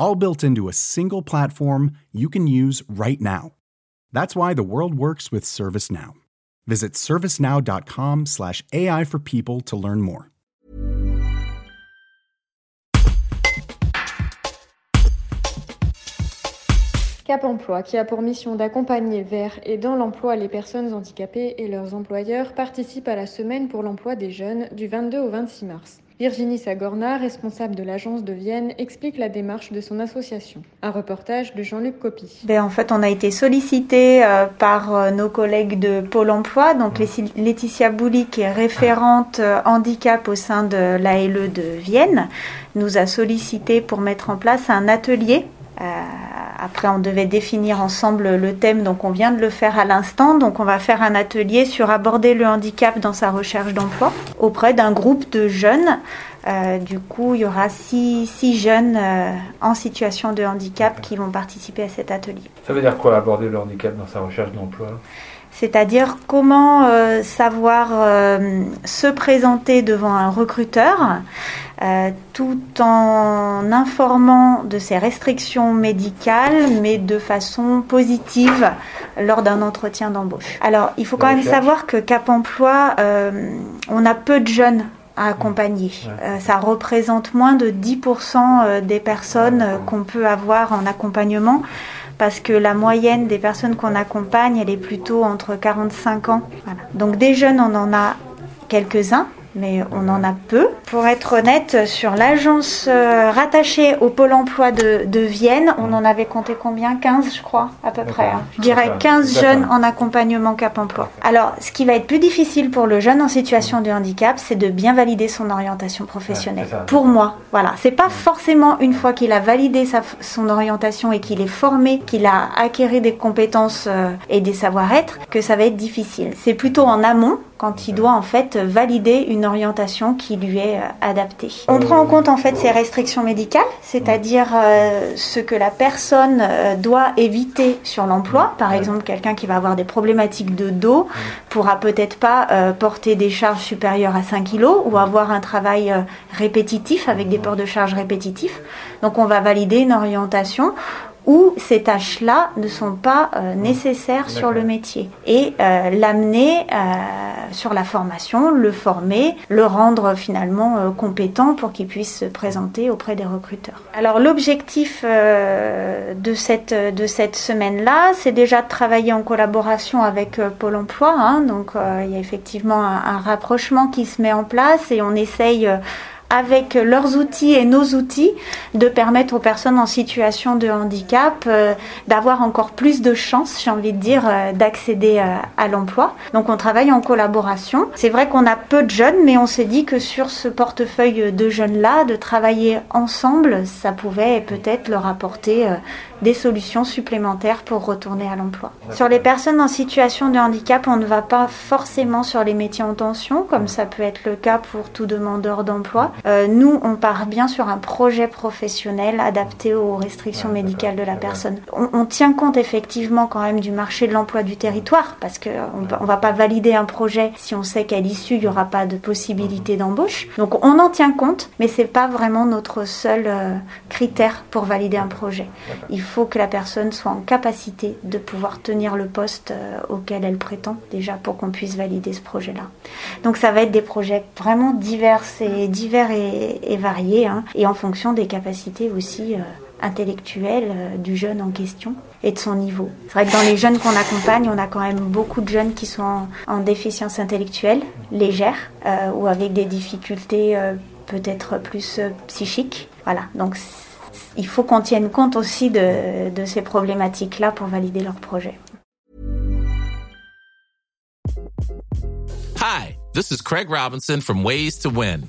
all built into a single platform you can use right now. That's why the world works with ServiceNow. Visit servicenow.com/slash AI for people to learn more. Cap Emploi, qui a pour mission d'accompagner vers et dans l'emploi les personnes handicapées et leurs employeurs, participe à la semaine pour l'emploi des jeunes du 22 au 26 mars. Virginie Sagorna, responsable de l'agence de Vienne, explique la démarche de son association. Un reportage de Jean-Luc Copy. Ben, en fait, on a été sollicité euh, par euh, nos collègues de Pôle emploi. Donc, Laetitia Bouli, qui est référente euh, handicap au sein de l'ALE de Vienne, nous a sollicité pour mettre en place un atelier après, on devait définir ensemble le thème, donc on vient de le faire à l'instant. Donc on va faire un atelier sur aborder le handicap dans sa recherche d'emploi auprès d'un groupe de jeunes. Euh, du coup, il y aura six, jeunes euh, en situation de handicap qui vont participer à cet atelier. Ça veut dire quoi aborder le handicap dans sa recherche d'emploi? C'est-à-dire comment euh, savoir se présenter devant un recruteur tout en informant de ses restrictions médicales, mais de façon positive lors d'un entretien d'embauche. Alors, il faut quand même savoir que Cap Emploi, on a peu de jeunes à accompagner. ça représente moins de 10% des personnes qu'on peut avoir en accompagnement parce que la moyenne des personnes qu'on accompagne, elle est plutôt entre 45 ans. Donc des jeunes, on en a quelques-uns, mais on en a peu. Pour être honnête, sur l'agence euh, rattachée au pôle emploi de, Vienne, on en avait compté combien? 15, je crois, à peu près. Hein. Je dirais 15 jeunes en accompagnement Cap Emploi. Alors, ce qui va être plus difficile pour le jeune en situation de handicap, c'est de bien valider son orientation professionnelle. pour moi, voilà. C'est pas forcément une fois qu'il a validé sa, son orientation et qu'il est formé, qu'il a acquéri des compétences euh, et des savoir-être, que ça va être difficile. C'est plutôt en amont quand il doit en fait valider une orientation qui lui est euh, adaptée. On prend en compte en fait ces restrictions médicales, c'est-à-dire euh, ce que la personne euh, doit éviter sur l'emploi. Par exemple, quelqu'un qui va avoir des problématiques de dos pourra peut-être pas porter des charges supérieures à 5 kg ou avoir un travail répétitif avec des ports de charge répétitifs. Donc on va valider une orientation où ces tâches-là ne sont pas euh, nécessaires sur le métier et euh, l'amener euh, sur la formation, le former, le rendre finalement compétent pour qu'il puisse se présenter auprès des recruteurs. Alors l'objectif de cette de cette semaine-là, c'est déjà de travailler en collaboration avec Pôle Emploi. Hein, donc il y a effectivement un, un, rapprochement qui se met en place et on essaye avec leurs outils et nos outils, de permettre aux personnes en situation de handicap euh, d'avoir encore plus de chances, j'ai envie de dire, euh, d'accéder euh, à l'emploi. Donc on travaille en collaboration. C'est vrai qu'on a peu de jeunes, mais on s'est dit que sur ce portefeuille de jeunes-là, de travailler ensemble, ça pouvait peut-être leur apporter des solutions supplémentaires pour retourner à l'emploi. Sur les personnes en situation de handicap, on ne va pas forcément sur les métiers en tension, comme ça peut être le cas pour tout demandeur d'emploi. Euh, nous, on part bien sur un projet professionnel adapté aux restrictions médicales de la personne. On, tient compte effectivement quand même du marché de l'emploi du territoire, parce qu'on ne va pas valider un projet si on sait qu'à l'issue, il n'y aura pas de possibilité d'embauche. Donc on en tient compte, mais c'est pas vraiment notre seul euh, critère pour valider un projet. Il faut que la personne soit en capacité de pouvoir tenir le poste euh, auquel elle prétend déjà pour qu'on puisse valider ce projet-là. Donc ça va être des projets vraiment divers et divers et, variés hein, et en fonction des capacités aussi. Euh, intellectuelles euh, du jeune en question et de son niveau. C'est vrai que dans les jeunes qu'on accompagne, on a quand même beaucoup de jeunes qui sont en, déficience intellectuelle légère ou avec des difficultés peut-être plus psychiques. Voilà, donc il faut qu'on tienne compte aussi de, de ces problématiques-là pour valider leur projet. Hi, this is Craig Robinson from Ways to Win,